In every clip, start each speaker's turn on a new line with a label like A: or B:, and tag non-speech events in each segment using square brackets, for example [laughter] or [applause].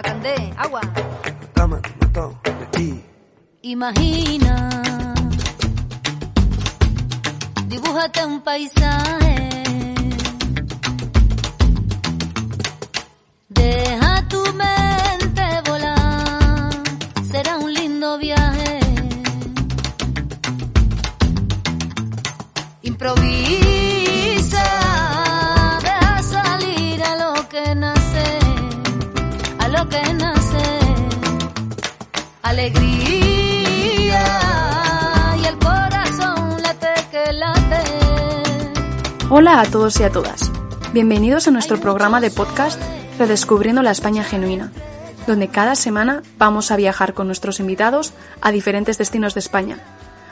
A: Macandé, agua.
B: Mató,
A: Imagina, dibújate un paisaje. Deja tu mente volar, será un lindo viaje. Improvisa, que nace alegría y el corazón late que late.
C: Hola a todos y a todas. Bienvenidos a nuestro programa de podcast Redescubriendo la España Genuina, donde cada semana vamos a viajar con nuestros invitados a diferentes destinos de España,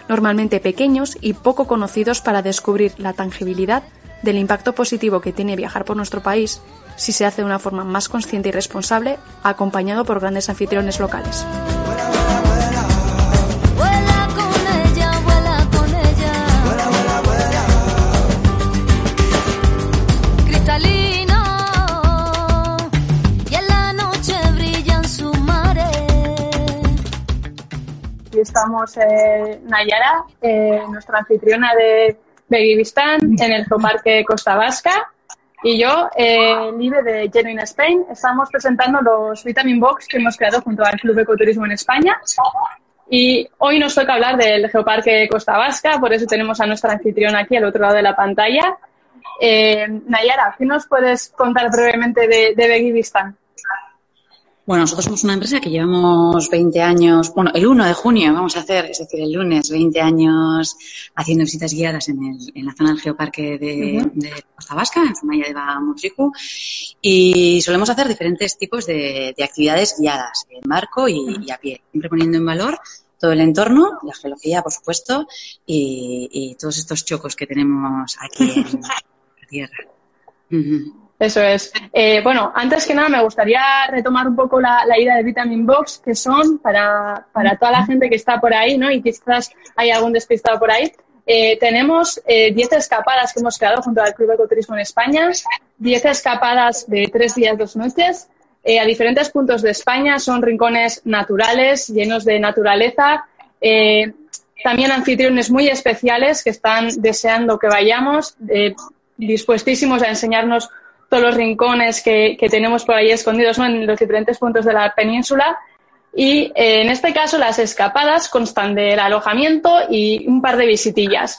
C: normalmente pequeños y poco conocidos para descubrir la tangibilidad del impacto positivo que tiene viajar por nuestro país si se hace de una forma más consciente y responsable, acompañado por grandes anfitriones locales.
A: Vuela con ella, vuela con ella. Cristalino y en la noche brillan sus mares.
D: Aquí estamos eh, Nayara, eh, nuestra anfitriona de Begivistán en el Geoparque Costa Vasca. Y yo, eh, Libre de Genuine Spain, estamos presentando los Vitamin Box que hemos creado junto al Club Ecoturismo en España. Y hoy nos toca hablar del Geoparque Costa Vasca, por eso tenemos a nuestra anfitriona aquí al otro lado de la pantalla. Eh, Nayara, ¿qué nos puedes contar brevemente de, de?
E: Bueno, nosotros somos una empresa que llevamos 20 años, bueno, el 1 de junio vamos a hacer, es decir, el lunes, 20 años haciendo visitas guiadas en, el, en la zona del geoparque de,
D: Ujú.
E: de Costa Vasca, en Zumaya de Bamutricu, y solemos hacer diferentes tipos de, de actividades guiadas, en barco y, y a pie, siempre poniendo en valor todo el entorno, la geología, por supuesto, y, y todos estos chocos que tenemos aquí en [laughs] la tierra.
D: Eso es. Eh, bueno, antes que nada me gustaría retomar un poco la, la idea de Vitamin Box, que son para, para toda la gente que está por ahí, ¿no? Y quizás hay algún despistado por ahí. Eh, tenemos eh, 10 escapadas que hemos creado junto al Club Ecoturismo en España, 10 escapadas de tres días, dos noches, eh, a diferentes puntos de España. Son rincones naturales, llenos de naturaleza. Eh, también anfitriones muy especiales que están deseando que vayamos, eh, dispuestísimos a enseñarnos todos los rincones que, que tenemos por ahí escondidos ¿no? en los diferentes puntos de la península. Y eh, en este caso las escapadas constan del alojamiento y un par de visitillas.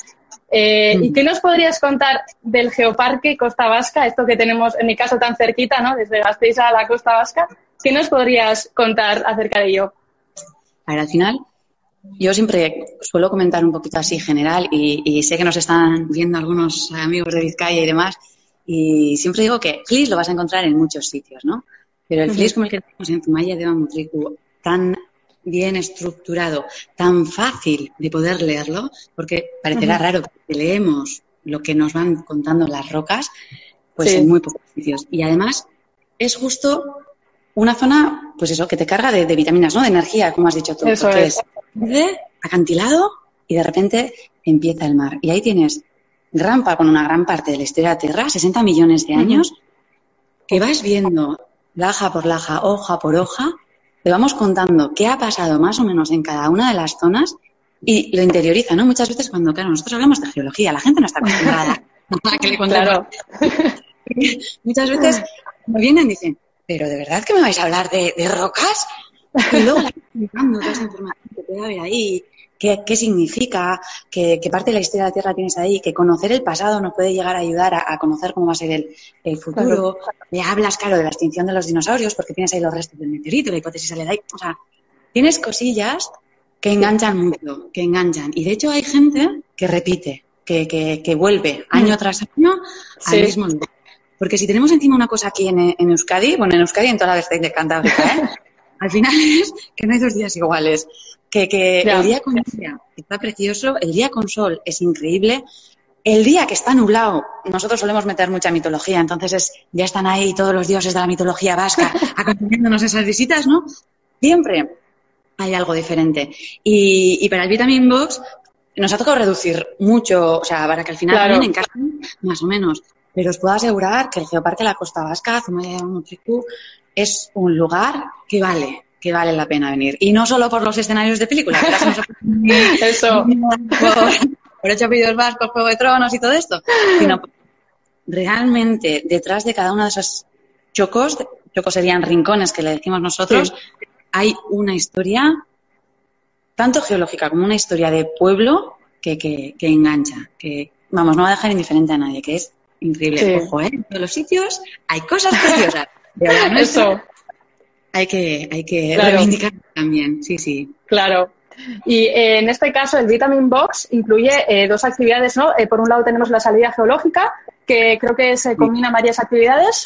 D: Eh, ¿Y qué nos podrías contar del Geoparque Costa Vasca, esto que tenemos en mi caso tan cerquita, ¿no? desde Gasteiz a la Costa Vasca? ¿Qué nos podrías contar acerca de ello?
E: A ver, al final, yo siempre suelo comentar un poquito así general y, y sé que nos están viendo algunos amigos de Vizcaya y demás y siempre digo que FLIS lo vas a encontrar en muchos sitios, ¿no? Pero el. FLIS como el que tenemos en Zumaya de Bamutricu, tan bien estructurado, tan fácil de poder leerlo, porque parecerá raro que leemos lo que nos van contando las rocas, pues
D: Sí.
E: en muy pocos sitios. Y además es justo una zona, pues eso, que te carga de, de vitaminas, ¿no? De energía, como has dicho tú.
D: Eso
E: porque
D: es.
E: acantilado y de repente empieza el mar. Y ahí tienes gran con una gran parte de la historia de la Tierra, 60 millones de años, que vas viendo laja por laja, hoja por hoja, te vamos contando qué ha pasado más o menos en cada una de las zonas y lo interioriza, ¿no? Muchas veces cuando, claro, nosotros hablamos de geología, la gente no está acostumbrada [laughs] a que le [laughs]
D: Claro. [laughs]
E: Muchas veces me vienen y dicen, pero ¿de verdad que me vais a hablar de, de rocas? Y luego la toda esa información que puede haber ahí, qué, qué significa, qué, qué parte de la historia de la Tierra tienes ahí, que conocer el pasado nos puede llegar a ayudar a, a conocer cómo va a ser el, el futuro. Le hablas, claro, de la extinción de los dinosaurios, porque tienes ahí los restos del meteorito, la hipótesis sale de ahí. O sea, tienes cosillas que enganchan mucho, que enganchan. Y de hecho hay gente que repite, que, que, que vuelve año tras año al
D: Sí.
E: mismo lugar. Porque si tenemos encima una cosa aquí en, en Euskadi, bueno, en Euskadi en toda la vertiente de Cantábrica, ¿eh? [laughs] al final es que no hay dos días iguales. Que, que el día con lluvia está precioso, el día con sol es increíble, el día que está nublado, nosotros solemos meter mucha mitología, entonces es, ya están ahí todos los dioses de la mitología vasca [laughs] acompañándonos esas visitas, ¿no? Siempre hay algo diferente. Y, y para el Vitamin Box nos ha tocado reducir mucho, o sea, para que al final
D: Claro.
E: también encajen más o menos. Pero os puedo asegurar que el Geoparque de la Costa Vasca, Zumaya de Motricu, es un lugar que vale, que vale la pena venir. Y no solo por los escenarios de películas, [laughs]
D: Eso.
E: por, por ocho apellidos vascos, Juego de Tronos y todo esto, sino realmente detrás de cada uno de esos chocos, chocos serían rincones que le decimos nosotros, hay una historia, tanto geológica como una historia de pueblo, que, que, que engancha, que, vamos, no va a dejar indiferente a nadie, que es increíble.
D: Sí.
E: Ojo, ¿eh? En todos los sitios hay cosas preciosas.
D: Eso,
E: hay que, hay que
D: Claro.
E: reivindicar también, sí, sí.
D: claro. Y eh, en este caso el Vitamin Box incluye eh, dos actividades, ¿no? Eh, por un lado tenemos la salida geológica, que creo que se combinan varias actividades.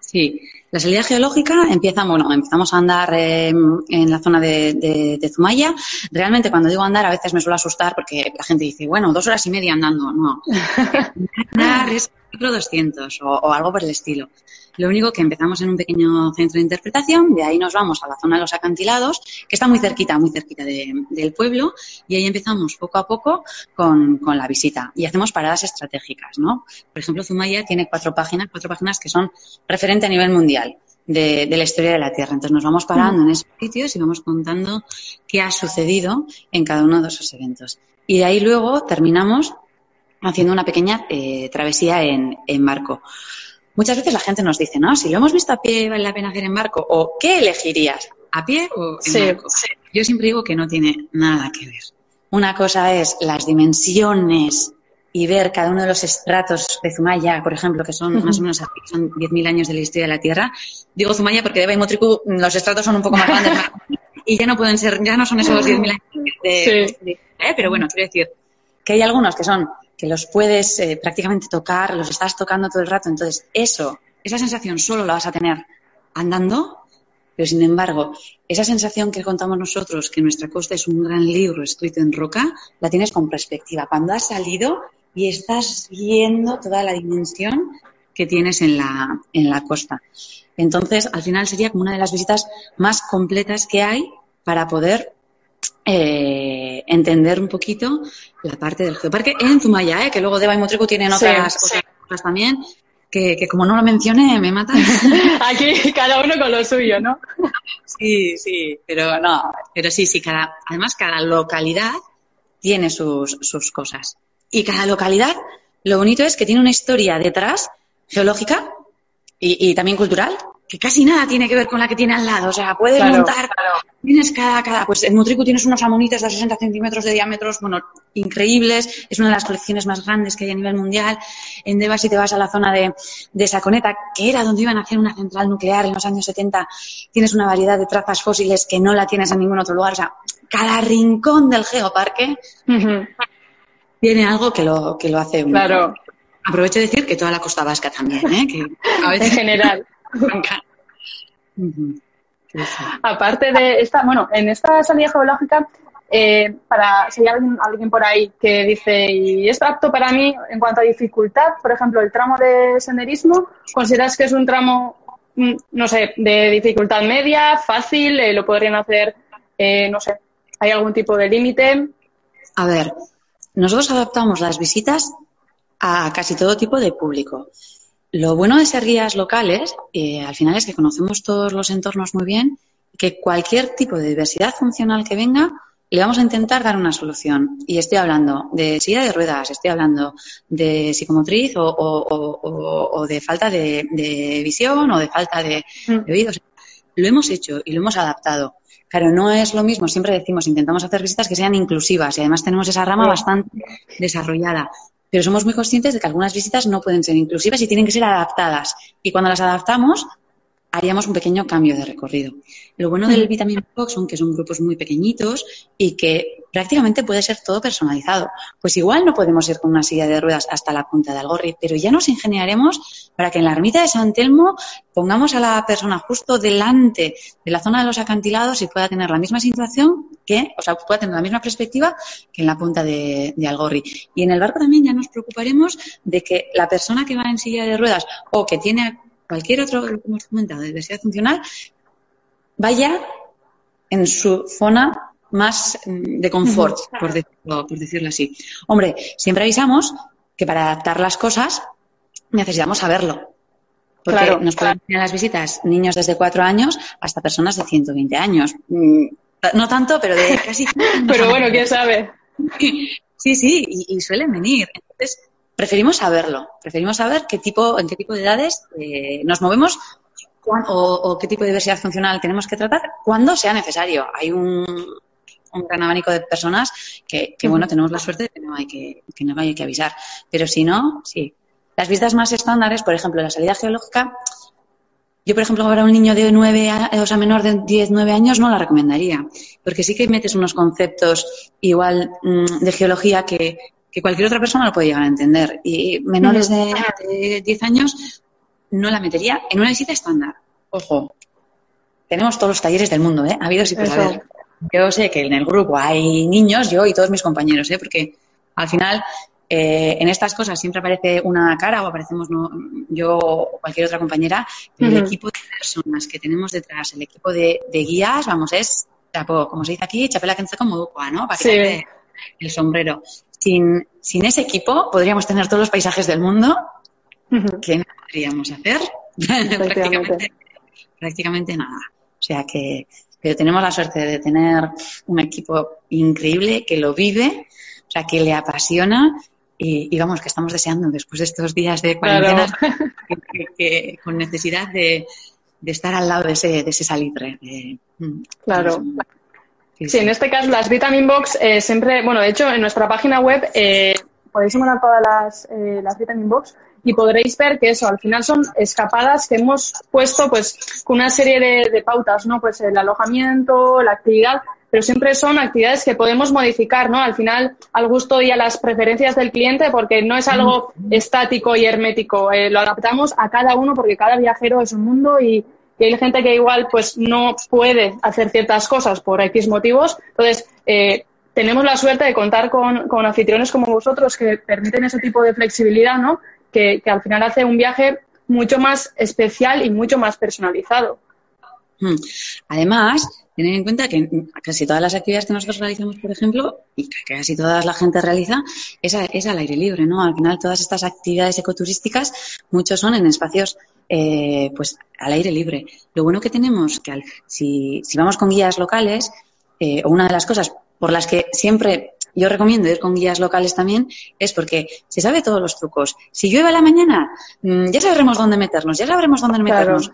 E: Sí, la salida geológica empieza, bueno, empezamos a andar eh, en la zona de, de- de Zumaya. Realmente cuando digo andar a veces me suele asustar porque la gente dice, bueno, dos horas y media andando. No, [laughs] andar es kilómetro 200 o, o algo por el estilo. Lo único que empezamos en un pequeño centro de interpretación, de ahí nos vamos a la zona de los acantilados, que está muy cerquita, muy cerquita de- del pueblo, y ahí empezamos poco a poco con, con la visita. Y hacemos paradas estratégicas, ¿no? Por ejemplo, Zumaya tiene cuatro páginas, cuatro páginas que son referente a nivel mundial de, de la historia de la Tierra. Entonces nos vamos parando en esos sitios y vamos contando qué ha sucedido en cada uno de esos eventos. Y de ahí luego terminamos haciendo una pequeña eh, travesía en, en barco. Muchas veces la gente nos dice, no, si lo hemos visto a pie, vale la pena hacer en barco. ¿O qué elegirías? ¿A pie o en
D: Sí,
E: barco? Yo siempre digo que no tiene nada que ver. Una cosa es las dimensiones y ver cada uno de los estratos de Zumaya, por ejemplo, que son más o menos son 10.000 años de la historia de la Tierra. Digo Zumaya porque de Baimotricu los estratos son un poco más grandes [laughs] y ya no pueden ser, ya no son esos 10.000 años de,
D: Sí.
E: de- ¿eh? pero bueno, quiero decir que hay algunos que son que los puedes eh, prácticamente tocar, los estás tocando todo el rato, entonces eso, esa sensación solo la vas a tener andando, pero sin embargo, esa sensación que contamos nosotros, que nuestra costa es un gran libro escrito en roca, la tienes con perspectiva. Cuando has salido y estás viendo toda la dimensión que tienes en la, en la costa. Entonces, al final sería como una de las visitas más completas que hay para poder eh, entender un poquito la parte del geoparque en Zumaya, ¿eh? que luego Deva y Motrico tienen otras,
D: sí.
E: cosas también, que, que como no lo mencioné me matan. [laughs]
D: Aquí cada uno con lo suyo, ¿no?
E: Sí, sí, pero no, pero sí, sí, cada, además cada localidad tiene sus, sus cosas. Y cada localidad, lo bonito es que tiene una historia detrás, geológica y, y también cultural, que casi nada tiene que ver con la que tiene al lado. O sea, puedes
D: Claro,
E: montar, tienes cada, cada, pues en Mutriku tienes unos amonites de 60 centímetros de diámetros, bueno, increíbles, es una de las colecciones más grandes que hay a nivel mundial. En Deva, si te vas a la zona de, de Saconeta, que era donde iban a hacer una central nuclear en los años 70, tienes una variedad de trazas fósiles que no la tienes en ningún otro lugar. O sea, cada rincón del geoparque tiene algo que lo, que lo hace.
D: Claro,
E: Aprovecho de decir que toda la costa vasca también, ¿eh? Que a
D: en
E: Sí, sí.
D: Aparte de esta, bueno, en esta salida geológica, eh, para si hay alguien, alguien por ahí que dice, y es apto para mí en cuanto a dificultad, por ejemplo, el tramo de senderismo, ¿consideras que es un tramo, mm, no sé, de dificultad media, fácil, eh, lo podrían hacer, eh, no sé, hay algún tipo de límite?
E: A ver, nosotros adaptamos las visitas a casi todo tipo de público. Lo bueno de ser guías locales, eh, al final, es que conocemos todos los entornos muy bien y que cualquier tipo de diversidad funcional que venga, le vamos a intentar dar una solución. Y estoy hablando de silla de ruedas, estoy hablando de psicomotriz o, o- o- o- o de falta de, de visión o de falta de,
D: Mm.
E: de oídos. Lo hemos hecho y lo hemos adaptado. Claro, no es lo mismo, siempre decimos, intentamos hacer visitas que sean inclusivas y además tenemos esa rama bastante desarrollada. Pero somos muy conscientes de que algunas visitas no pueden ser inclusivas y tienen que ser adaptadas. Y cuando las adaptamos, haríamos un pequeño cambio de recorrido. Lo bueno del Vitamin Box son que son grupos muy pequeñitos y que prácticamente puede ser todo personalizado. Pues igual no podemos ir con una silla de ruedas hasta la punta de Algorri, pero ya nos ingeniaremos para que en la ermita de San Telmo pongamos a la persona justo delante de la zona de los acantilados y pueda tener la misma situación que, o sea, pueda tener la misma perspectiva que en la punta de, de Algorri. Y en el barco también ya nos preocuparemos de que la persona que va en silla de ruedas o que tiene cualquier otro, lo que hemos comentado, de diversidad funcional, vaya en su zona más mm, de confort, por decirlo, por decirlo así. Hombre, siempre avisamos que para adaptar las cosas necesitamos saberlo. Porque
D: Claro,
E: nos pueden a las visitas niños desde cuatro años hasta personas de 120 años. Mm, No tanto, pero de [laughs] casi.
D: Pero bueno, quién sabe.
E: Sí, sí, y, y suelen venir. Entonces, preferimos saberlo. Preferimos saber qué tipo, en qué tipo de edades eh, nos movemos cuán- o, o qué tipo de diversidad funcional tenemos que tratar cuando sea necesario. Hay un, un gran abanico de personas que, que, bueno, tenemos la suerte de que no hay que, que no hay que avisar. Pero si no, sí. Las visitas más estándares, por ejemplo, la salida geológica, yo, por ejemplo, para un niño de 9, a- o sea, menor de 10, 9 años no la recomendaría, porque sí que metes unos conceptos igual mm, de geología que, que cualquier otra persona lo puede llegar a entender. Y menores de, de 10 años no la metería en una visita estándar. Ojo, tenemos todos los talleres del mundo, ¿eh? Habidos y por haber. Yo sé que en el grupo hay niños, yo y todos mis compañeros, ¿eh? Porque al final eh, en estas cosas siempre aparece una cara o aparecemos no- yo o cualquier otra compañera, pero el equipo de personas que tenemos detrás, el equipo de, de guías, vamos, es, chapo, como se dice aquí, chapela que como ¿no? Para
D: Sí.
E: quitarte el sombrero. Sin, sin ese equipo podríamos tener todos los paisajes del mundo
D: Ujú.
E: que no podríamos hacer [laughs] prácticamente, prácticamente nada. O sea que, pero tenemos la suerte de tener un equipo increíble que lo vive, o sea que le apasiona y, y vamos, que estamos deseando después de estos días de cuarentena [laughs] que, que- que con necesidad de, de estar al lado de ese, de ese salitre. de- mm,
D: Claro.
E: Sí,
D: sí. en este caso las Vitamin Box eh, siempre, bueno, de hecho en nuestra página web eh, podéis encontrar todas las, eh, las Vitamin Box y podréis ver que eso, al final son escapadas que hemos puesto pues con una serie de, de pautas, ¿no? Pues el alojamiento, la actividad, pero siempre son actividades que podemos modificar, ¿no? Al final al gusto y a las preferencias del cliente porque no es algo estático y hermético, eh, lo adaptamos a cada uno porque cada viajero es un mundo y, y hay gente que igual pues no puede hacer ciertas cosas por X motivos. Entonces, eh, tenemos la suerte de contar con, con anfitriones como vosotros que permiten ese tipo de flexibilidad, ¿no? Que, que al final hace un viaje mucho más especial y mucho más personalizado.
E: Mm. Además, tener en cuenta que casi todas las actividades que nosotros realizamos, por ejemplo, y que casi toda la gente realiza, es, es al aire libre, ¿no? Al final, todas estas actividades ecoturísticas, muchos son en espacios, eh, pues, al aire libre. Lo bueno que tenemos, que al- si, si vamos con guías locales, eh, o una de las cosas por las que siempre yo recomiendo ir con guías locales también, es porque se sabe todos los trucos. Si llueve a la mañana, mm, ya sabremos dónde meternos, ya sabremos dónde meternos.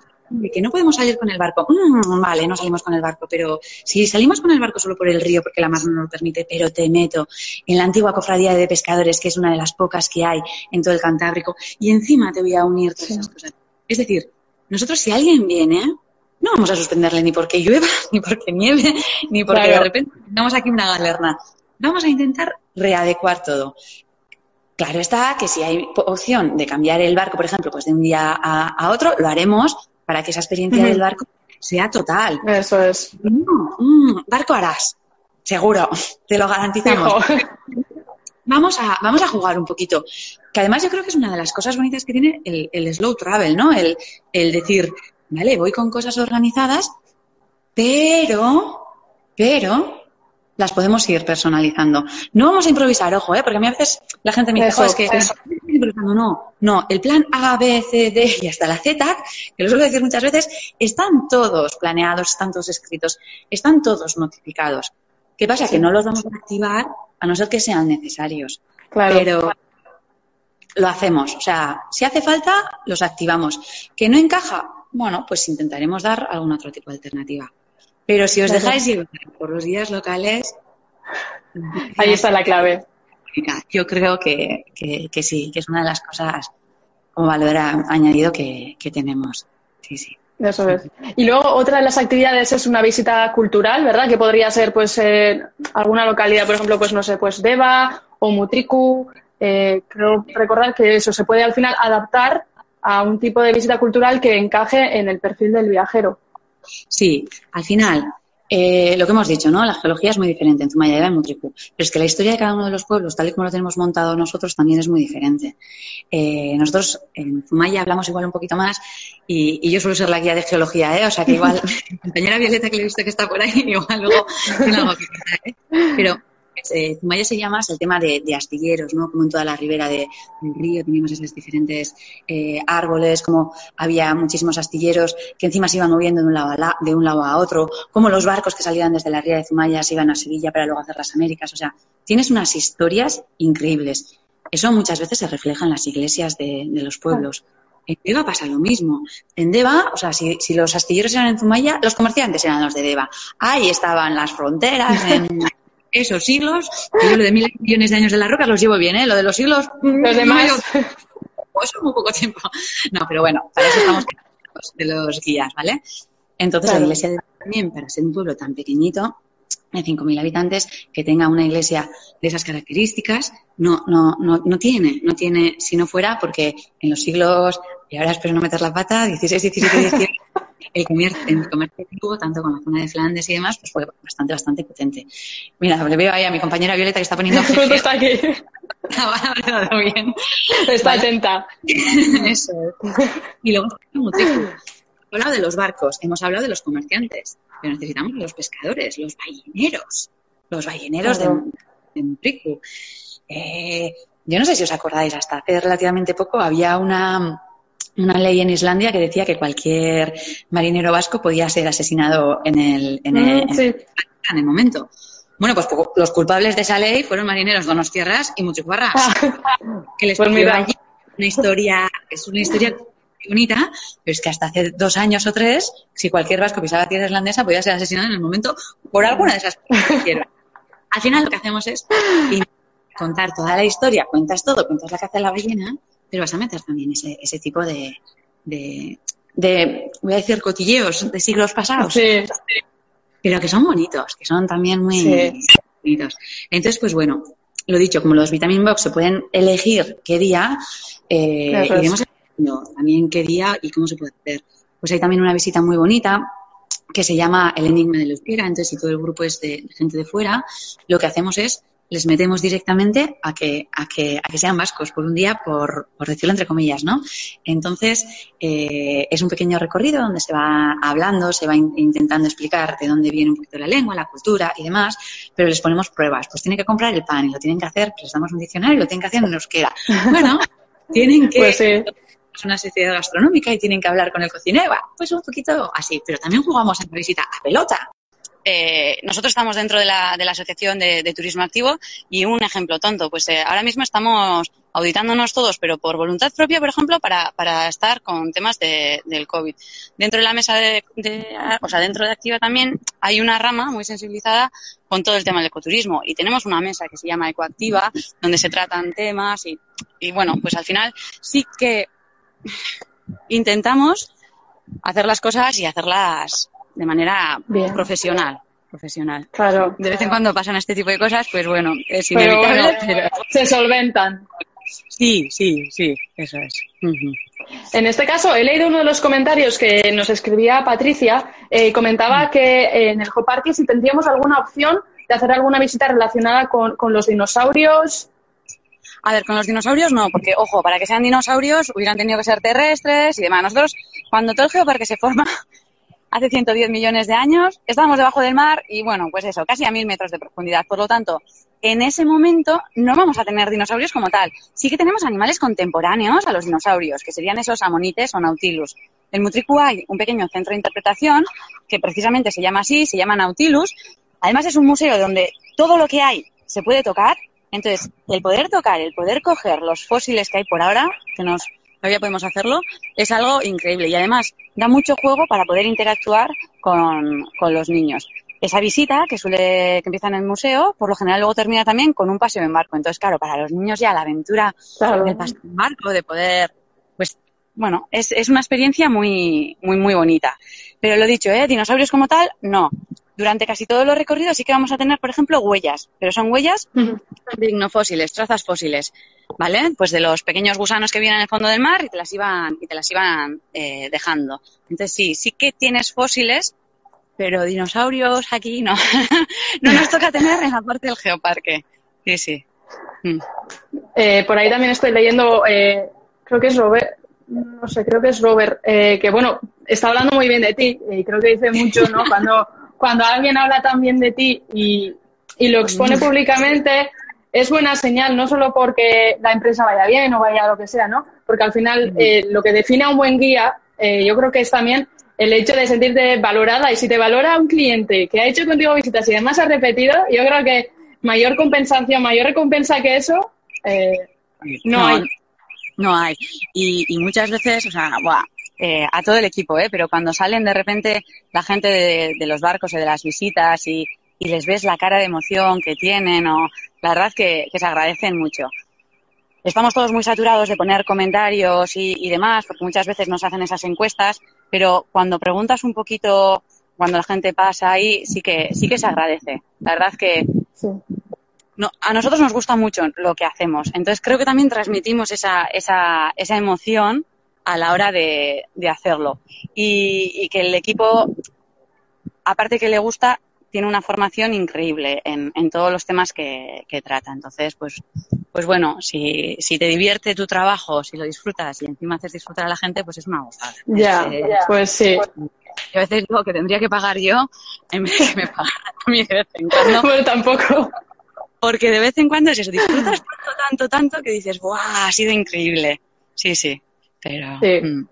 E: Que no podemos salir con el barco. Mm, vale, no salimos con el barco, pero si salimos con el barco solo por el río porque la mar no lo permite, pero te meto en la antigua cofradía de pescadores, que es una de las pocas que hay en todo el Cantábrico, y encima te voy a unir todas esas cosas. Es decir, nosotros si alguien viene, no vamos a suspenderle ni porque llueva, [laughs] ni porque nieve, ni porque
D: Claro.
E: de repente tengamos aquí una galerna. Vamos a intentar readecuar todo. Claro está que si hay opción de cambiar el barco, por ejemplo, pues de un día a, a otro, lo haremos para que esa experiencia del barco sea total.
D: Eso es.
E: Mm, barco harás, seguro, te lo garantizamos. [laughs] Vamos a, vamos a jugar un poquito. Que además yo creo que es una de las cosas bonitas que tiene el, el slow travel, ¿no? El, el decir, vale, voy con cosas organizadas, pero, pero las podemos ir personalizando. No vamos a improvisar, ojo, ¿eh? porque a mí a veces la gente me dice,
D: Eso,
E: "Jo, es que
D: eso.
E: estoy improvisando". No, no, el plan A, B, C, D y hasta la Z, que lo suelo decir muchas veces, están todos planeados, están todos escritos, están todos notificados. ¿Qué pasa? Que no los vamos a activar a no ser que sean necesarios.
D: Claro.
E: Pero lo hacemos. O sea, si hace falta, los activamos. ¿Que no encaja? Bueno, pues intentaremos dar algún otro tipo de alternativa. Pero si os dejáis llevar por los días locales,
D: Ahí está la clave.
E: yo creo que, que- que sí, que es una de las cosas como valor añadido que, que tenemos. Sí, sí.
D: Eso es. Y luego otra de las actividades es una visita cultural, ¿verdad? Que podría ser pues eh, alguna localidad, por ejemplo, pues no sé, pues Deva o Mutriku. Eh, creo recordar que eso se puede al final adaptar a un tipo de visita cultural que encaje en el perfil del viajero.
E: Sí, al final, eh, lo que hemos dicho, ¿no? La geología es muy diferente en Zumayeda y Mutriku. Pero es que la historia de cada uno de los pueblos, tal y como lo tenemos montado nosotros, también es muy diferente. Eh, nosotros en Zumaya hablamos igual un poquito más y, y yo suelo ser la guía de geología, ¿eh? O sea que igual, [laughs] compañera Violeta, que le he visto que está por ahí, [laughs] igual luego algo que contar, ¿eh? Pero Zumaya sería más el tema de, astilleros, ¿no? Como en toda la ribera de- del río teníamos esos diferentes eh, árboles, como había muchísimos astilleros que encima se iban moviendo de un, lado a la- de un lado a otro, como los barcos que salían desde la ría de Zumaya se iban a Sevilla para luego hacer las Américas. O sea, tienes unas historias increíbles. Eso muchas veces se refleja en las iglesias de, de los pueblos. En Deva pasa lo mismo. En Deva, o sea, si, si los astilleros eran en Zumaya, los comerciantes eran los de Deva. Ahí estaban las fronteras en esos siglos. Y yo lo de miles y millones de años de las rocas los llevo bien, ¿eh? Lo de los siglos... mm,
D: Los demás.
E: yo- Pues muy poco tiempo. No, pero bueno, para eso estamos de los guías, ¿vale? Entonces,
D: Claro.
E: la iglesia de también, para ser un pueblo tan pequeñito, de 5.000 habitantes, que tenga una iglesia de esas características, no, no, no, no tiene, no tiene, si no fuera porque en los siglos, y ahora espero no meter la pata, 16, 17, 18, el comercio, el comercio que tuvo, tanto con la zona de Flandes y demás, pues fue bastante, bastante potente. Mira, le veo ahí a mi compañera Violeta que está poniendo [laughs]
D: Justo [laughs] está aquí.
E: Vale, todo bien.
D: Está
E: Vale.
D: atenta. [laughs]
E: Eso. Y luego hemos hablado de los barcos, hemos hablado de los comerciantes, pero necesitamos los pescadores, los balleneros, los balleneros
D: Claro.
E: de, Mutriku. Eh, yo no sé si os acordáis, hasta hace relativamente poco había una, una ley en Islandia que decía que cualquier marinero vasco podía ser asesinado en el, en el,
D: Mm, sí.
E: en el momento. Bueno, pues los culpables de esa ley fueron marineros donostierras y muchicuarras que les
D: Pues mira.
E: allí una historia, es una historia bonita, pero es que hasta hace dos años o tres, si cualquier vasco pisaba tierra islandesa, podía ser asesinado en el momento por alguna de esas que. Al final lo que hacemos es contar toda la historia, cuentas todo, cuentas la caza de la ballena, pero vas a meter también ese, ese tipo de, de, de, voy a decir, cotilleos de siglos pasados
D: Sí.
E: pero que son bonitos, que son también muy
D: Sí.
E: bonitos. Entonces, pues bueno, lo dicho, como los Vitamin Box se pueden elegir qué día, eh, iremos eligiendo también qué día y cómo se puede hacer. Pues hay también una visita muy bonita que se llama El Enigma de Euskera, entonces si todo el grupo es de gente de fuera, lo que hacemos es les metemos directamente a que, a que, a que sean vascos por un día, por, por decirlo entre comillas, ¿no? Entonces, eh, es un pequeño recorrido donde se va hablando, se va in- intentando explicar de dónde viene un poquito la lengua, la cultura y demás, pero les ponemos pruebas. Pues tienen que comprar el pan y lo tienen que hacer, pues les damos un diccionario y lo tienen que hacer en euskera. Bueno, tienen que [laughs]
D: Pues.
E: Es una sociedad gastronómica y tienen que hablar con el cocinero. Pues un poquito así, pero también jugamos en la visita a pelota.
F: Eh, nosotros estamos dentro de la, de la Asociación de, Turismo Activo y un ejemplo tonto, pues eh, ahora mismo estamos auditándonos todos, pero por voluntad propia, por ejemplo, para, para estar con temas de, del COVID. Dentro de la mesa de- o sea, dentro de Activa también hay una rama muy sensibilizada con todo el tema del ecoturismo y tenemos una mesa que se llama Ecoactiva, donde se tratan temas y, y bueno, pues al final sí que intentamos hacer las cosas y hacerlas de manera
D: Bien.
F: profesional. Profesional.
D: Claro.
F: De vez en cuando pasan este tipo de cosas, pues bueno, es
D: Pero
F: inevitable.
D: bueno, [laughs]
F: pero-
D: se solventan.
F: Sí, sí, sí, eso es.
D: En este caso, he leído uno de los comentarios que nos escribía Patricia. eh, comentaba que eh, en el Party si tendríamos alguna opción de hacer alguna visita relacionada con, con los dinosaurios.
F: A ver, con los dinosaurios no, porque, ojo, para que sean dinosaurios hubieran tenido que ser terrestres y demás. Nosotros, cuando todo el geoparque se forma, [laughs] hace 110 millones de años, estábamos debajo del mar y, bueno, pues eso, casi a mil metros de profundidad. Por lo tanto, en ese momento no vamos a tener dinosaurios como tal. Sí que tenemos animales contemporáneos a los dinosaurios, que serían esos amonites o nautilus. En Mutriku hay un pequeño centro de interpretación que precisamente se llama así, se llama Nautilus. Además es un museo donde todo lo que hay se puede tocar. Entonces, el poder tocar, el poder coger los fósiles que hay por ahora, que nos todavía podemos hacerlo, es algo increíble. Y además da mucho juego para poder interactuar con, con los niños. Esa visita que suele que empieza en el museo, por lo general luego termina también con un paseo en barco. Entonces, claro, para los niños ya la aventura
D: Claro.
F: del paseo en barco, de poder, pues, bueno, es, es una experiencia muy, muy, muy bonita. Pero lo dicho, ¿eh? Dinosaurios como tal, no. Durante casi todos los recorridos sí que vamos a tener, por ejemplo, huellas, pero son huellas dignofósiles, trazas fósiles, ¿vale? Pues de los pequeños gusanos que vienen en el fondo del mar y te las iban, y te las iban eh, dejando. Entonces sí, sí que tienes fósiles, pero dinosaurios aquí no. [laughs] no nos toca tener en la parte del geoparque. Sí, sí. Mm.
D: Eh, por ahí también estoy leyendo, eh, creo que es Robert, no sé, creo que es Robert, eh, que bueno, está hablando muy bien de ti y creo que dice mucho, ¿no? Cuando, cuando alguien habla tan bien de ti y, y lo expone públicamente, es buena señal, no solo porque la empresa vaya bien o vaya lo que sea, ¿no? Porque al final eh, lo que define a un buen guía, eh, yo creo que es también el hecho de sentirte valorada y si te valora un cliente que ha hecho contigo visitas y además ha repetido, yo creo que mayor compensación, mayor recompensa que eso, eh, no, hay.
E: No hay. Y, y muchas veces, o sea, buah, eh, a todo el equipo, ¿eh? pero cuando salen de repente la gente de, de los barcos y de las visitas y, y, les ves la cara de emoción que tienen, o la verdad que, que se agradecen mucho. Estamos todos muy saturados de poner comentarios y, y, demás, porque muchas veces nos hacen esas encuestas, pero cuando preguntas un poquito, cuando la gente pasa ahí, sí que, sí que se agradece. La verdad que
D: Sí.
E: no, a nosotros nos gusta mucho lo que hacemos. Entonces creo que también transmitimos esa, esa, esa emoción a la hora de, de hacerlo. Y, y, que el equipo, aparte que le gusta, tiene una formación increíble en, en todos los temas que, que, trata. Entonces, pues, pues bueno, si, si te divierte tu trabajo, si lo disfrutas y encima haces disfrutar a la gente, pues es una gozada.
D: Ya,
E: Eh,
D: pues sí.
E: Yo a veces digo que tendría que pagar yo en vez de que me pagaran a mí de vez en cuando. [laughs]
D: Bueno, tampoco.
E: Porque de vez en cuando es eso, disfrutas tanto, tanto, tanto que dices, ¡buah! Ha sido increíble. Sí, sí. Pero.
D: Sí.
E: mm.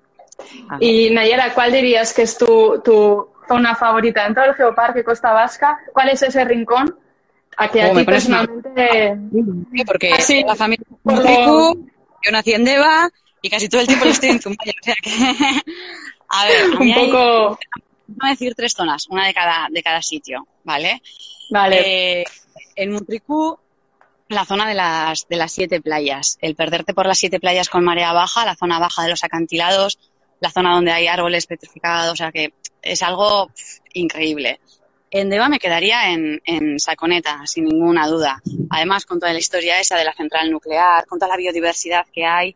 D: Y Nayara, ¿cuál dirías que es tu, tu zona favorita en todo el Geoparque Costa Vasca? ¿Cuál es ese rincón a que
E: Oh,
D: ti
E: una- [laughs] porque la familia es
D: Por
E: Mutriku, yo nací en Deva y casi todo el tiempo lo estoy en Zumaya. [laughs] O sea que. [laughs] A ver, a mí
D: Un
E: hay-
D: poco...
E: Vamos a decir tres zonas, una de cada, de cada sitio, ¿vale?
D: Vale.
E: Eh, en Mutricú, la zona de las, de las siete playas. El perderte por las siete playas con marea baja, la zona baja de los acantilados, la zona donde hay árboles petrificados, o sea que es algo pf, increíble. En Deva me quedaría en, en Saconeta, sin ninguna duda. Además, con toda la historia esa de la central nuclear, con toda la biodiversidad que hay,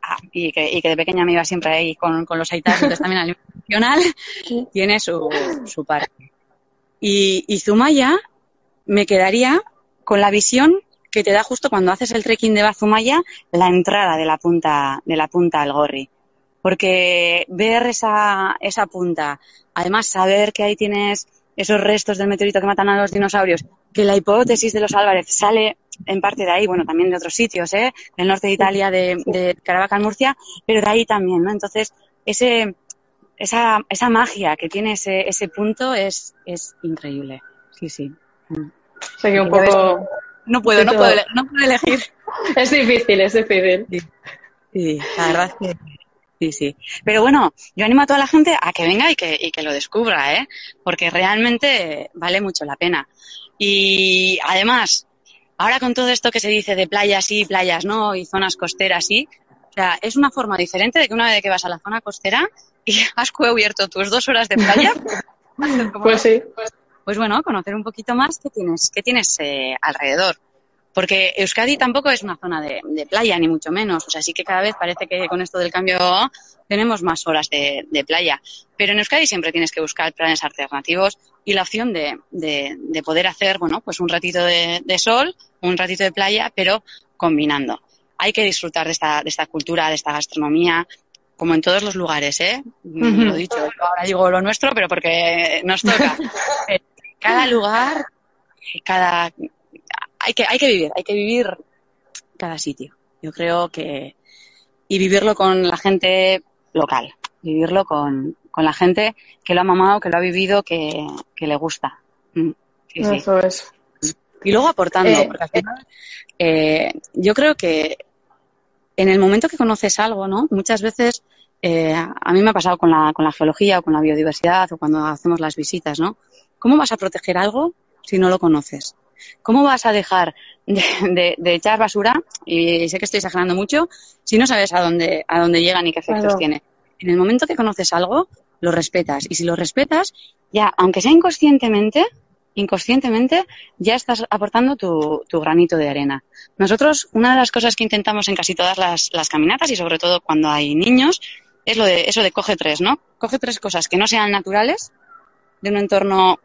E: ah, y, que, y que de pequeña me iba siempre ahí con, con los aitas, entonces también a nivel nacional [laughs] tiene su, su parte. Y, y Zumaya me quedaría con la visión que te da justo cuando haces el trekking de Bazumaya la entrada de la punta, de la punta al Gorri. Porque ver esa, esa punta, además saber que ahí tienes esos restos del meteorito que matan a los dinosaurios, que la hipótesis de los Álvarez sale en parte de ahí, bueno, también de otros sitios, ¿eh? Del norte de Italia, de, de Caravaca en Murcia, pero de ahí también, ¿no? Entonces, ese, esa, esa magia que tiene ese, ese punto es, es increíble. Sí, sí.
D: Que un poco...
E: No puedo, no
D: Sí,
E: puedo, no elegir. [laughs]
D: Es difícil, es difícil.
E: Sí, la verdad es que sí, sí. Pero bueno, yo animo a toda la gente a que venga y que, y que lo descubra, ¿eh? Porque realmente vale mucho la pena. Y además, ahora con todo esto que se dice de playas sí, playas no, y zonas costeras sí, o sea, es una forma diferente de que una vez que vas a la zona costera y [laughs] has cubierto tus dos horas de playa, [laughs]
D: Pues sí.
E: pues bueno, conocer un poquito más qué tienes, qué tienes eh, alrededor. Porque Euskadi tampoco es una zona de, playa, ni mucho menos. O sea, sí que cada vez parece que con esto del cambio tenemos más horas de, playa. Pero en Euskadi siempre tienes que buscar planes alternativos y la opción de, de, de poder hacer, bueno, pues un ratito de, sol, un ratito de playa, pero combinando. Hay que disfrutar de esta, de esta cultura, de esta gastronomía, como en todos los lugares, ¿eh? Uh -huh. Lo dicho, ahora digo lo nuestro, pero porque nos toca. [laughs] cada lugar, cada hay que hay que vivir, hay que vivir cada sitio. Yo creo que y vivirlo con la gente local, vivirlo con, con la gente que lo ha mamado, que lo ha vivido, que, que le gusta.
D: Sí, Eso es.
E: Y luego aportando, eh, porque al final, eh, yo creo que en el momento que conoces algo, ¿no? Muchas veces eh, a mí me ha pasado con la, con la geología o con la biodiversidad o cuando hacemos las visitas, ¿no? ¿Cómo vas a proteger algo si no lo conoces? ¿Cómo vas a dejar de, de, de, echar basura? Y sé que estoy exagerando mucho, si no sabes a dónde, a dónde llega ni qué efectos claro. tiene. En el momento que conoces algo, lo respetas. Y si lo respetas, ya, aunque sea inconscientemente, inconscientemente, ya estás aportando tu, tu, granito de arena. Nosotros, una de las cosas que intentamos en casi todas las, las caminatas y sobre todo cuando hay niños, es lo de eso de coge tres, ¿no? Coge tres cosas que no sean naturales, de un entorno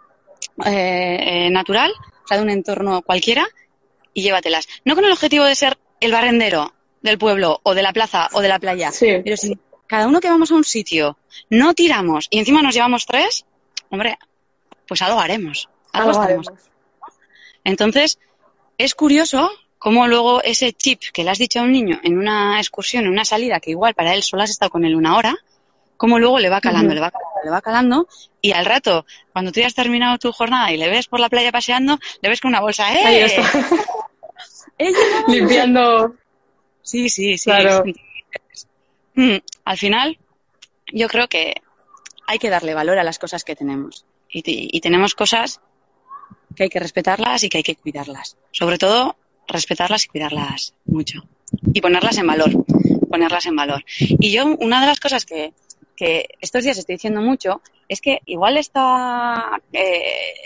E: eh, natural, o sea, de un entorno cualquiera, y llévatelas. No con el objetivo de ser el barrendero del pueblo, o de la plaza, o de la playa,
D: sí.
E: pero si cada uno que vamos a un sitio no tiramos y encima nos llevamos tres, hombre, pues algo haremos. Algo,
D: algo
E: haremos. Entonces, es curioso cómo luego ese chip que le has dicho a un niño en una excursión, en una salida, que igual para él solo has estado con él una hora, cómo luego le va calando, le va calando, le va calando, y al rato, cuando tú ya has terminado tu jornada y le ves por la playa paseando, le ves con una bolsa, ¡eh!
D: Ahí está. [laughs] Limpiando.
E: Sí, sí, sí.
D: Claro.
E: Mm, Al final, yo creo que hay que darle valor a las cosas que tenemos. Y, te- y tenemos cosas que hay que respetarlas y que hay que cuidarlas. Sobre todo, respetarlas y cuidarlas mucho. Y ponerlas en valor. Ponerlas en valor. Y yo, una de las cosas que, que estos días estoy diciendo mucho es que igual está eh,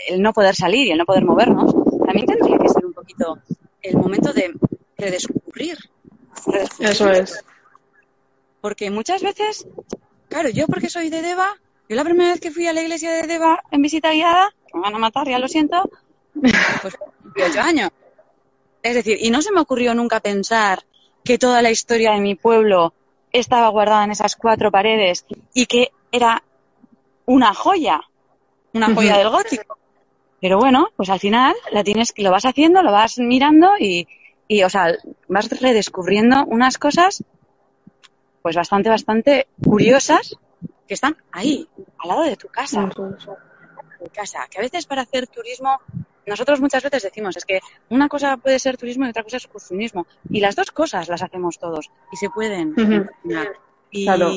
E: el no poder salir y el no poder movernos, también tendría que ser un poquito el momento de redescubrir. redescubrir
D: Eso es.
E: porque muchas veces, claro, yo porque soy de Deva, yo la primera vez que fui a la iglesia de Deva en visita guiada, me van a matar, ya lo siento, pues 18 años. Es decir, y no se me ocurrió nunca pensar que toda la historia de mi pueblo estaba guardada en esas cuatro paredes y que era una joya, una joya del gótico. Pero bueno, pues al final la tienes, lo vas haciendo, lo vas mirando y, y, o sea, vas redescubriendo unas cosas pues bastante, bastante curiosas que están ahí, al lado de tu casa, de tu casa. Que a veces para hacer turismo, nosotros muchas veces decimos, es que una cosa puede ser turismo y otra cosa es excursionismo. Y las dos cosas las hacemos todos y se pueden
D: Ujú.
E: combinar. Y
D: Claro,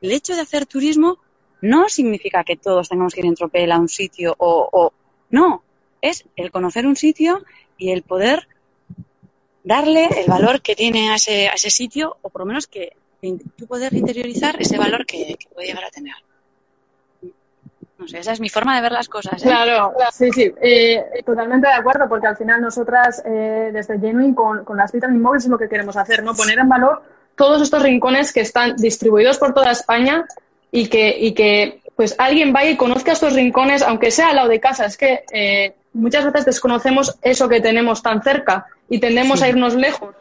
E: el hecho de hacer turismo no significa que todos tengamos que ir en tropel a un sitio o, o- no, es el conocer un sitio y el poder darle el valor que tiene a ese, a ese sitio o por lo menos que tú poder interiorizar ese valor que, que puede llegar a tener. No sé, esa es mi forma de ver las cosas. ¿eh?
D: Claro, sí, sí, eh, totalmente de acuerdo, porque al final nosotras eh, desde Genuine con, con las Vitamin Box es lo que queremos hacer, ¿no? Poner en valor todos estos rincones que están distribuidos por toda España y que, y que pues alguien vaya y conozca estos rincones, aunque sea al lado de casa. Es que eh, muchas veces desconocemos eso que tenemos tan cerca y tendemos a irnos lejos.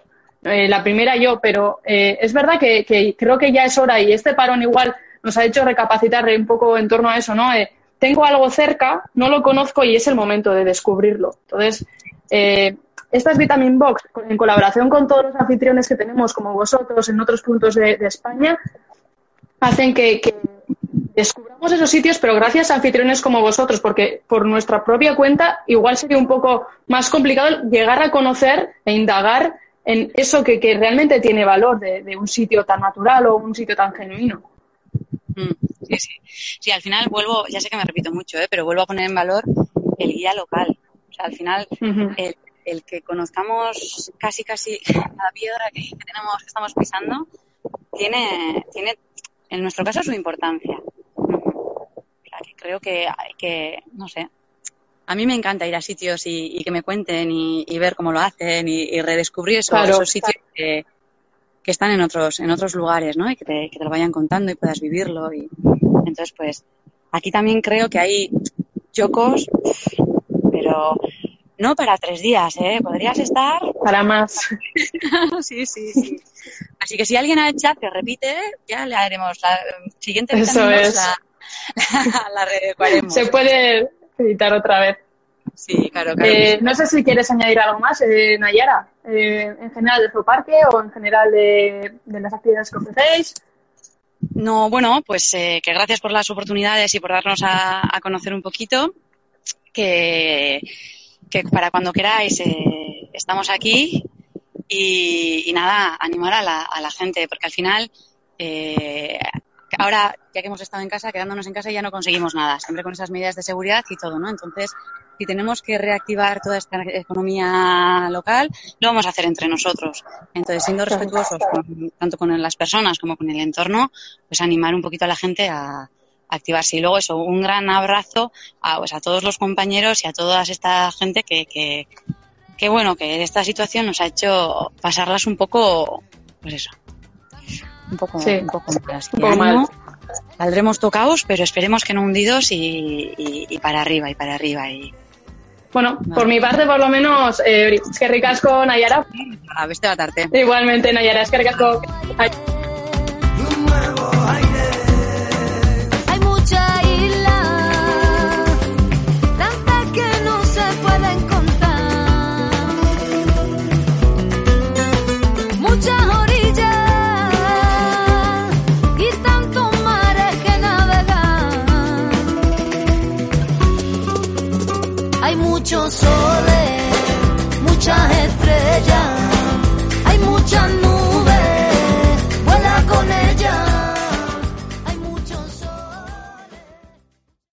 D: Eh, la primera yo, pero eh, es verdad que, que creo que ya es hora y este parón igual nos ha hecho recapacitar un poco en torno a eso, ¿no? Eh, tengo algo cerca, no lo conozco y es el momento de descubrirlo. Entonces, eh, estas Vitamin Box, en colaboración con todos los anfitriones que tenemos, como vosotros, en otros puntos de, España, hacen que, descubramos esos sitios, pero gracias a anfitriones como vosotros, porque por nuestra propia cuenta igual sería un poco más complicado llegar a conocer e indagar en eso que, realmente tiene valor de un sitio tan natural o un sitio tan genuino.
E: Mm, Sí, sí. Sí, al final vuelvo, ya sé que me repito mucho, ¿eh? pero vuelvo a poner en valor el guía local. O sea, al final, el, el que conozcamos casi, casi cada piedra que, tenemos, que estamos pisando, tiene, tiene, en nuestro caso, su importancia. O sea, que creo que que, no sé. A mí me encanta ir a sitios y, y que me cuenten y, y ver cómo lo hacen y, y redescubrir
D: Claro.
E: esos sitios que, que están en otros, en otros lugares, ¿no? Y que te, que te lo vayan contando y puedas vivirlo. Y entonces, pues, aquí también creo que hay chocos, pero no para tres días, ¿eh? Podrías estar.
D: Para más. [laughs]
E: sí, sí, sí. Así que si alguien ha hecho que repite, ya le haremos la eh, siguiente
D: Eso
E: Vitamin Box,
D: es.
E: la, [laughs] la, la readecuaremos.
D: Se puede editar otra vez.
E: Sí, claro, claro.
D: Eh, no sé si quieres añadir algo más, eh, Nayara, eh, en general del Zooparque o en general de, de las actividades que ofrecéis.
E: No, bueno, pues eh, que gracias por las oportunidades y por darnos a, a conocer un poquito. Que, que para cuando queráis eh, estamos aquí y, y nada, animar a la, a la gente, porque al final, eh, ahora ya que hemos estado en casa, quedándonos en casa ya no conseguimos nada, siempre con esas medidas de seguridad y todo, ¿no? Entonces, si tenemos que reactivar toda esta economía local, lo vamos a hacer entre nosotros. Entonces, siendo respetuosos con- tanto con las personas como con el entorno, pues animar un poquito a la gente a, activarse. Y luego eso, un gran abrazo a, pues, a todos los compañeros y a toda esta gente que, que, que, bueno, que esta situación nos ha hecho pasarlas un poco, pues eso, un poco,
D: Sí.
E: un poco.
D: Un mal.
E: Saldremos tocados, pero esperemos que no hundidos y, y, y para arriba, y para arriba. Y
D: Bueno, por mi parte, por lo menos, eh, es que ricasco, Nayara.
E: a ver, la tarde.
D: Igualmente, Nayara, es que ricasco.
A: Hay mucho soledad.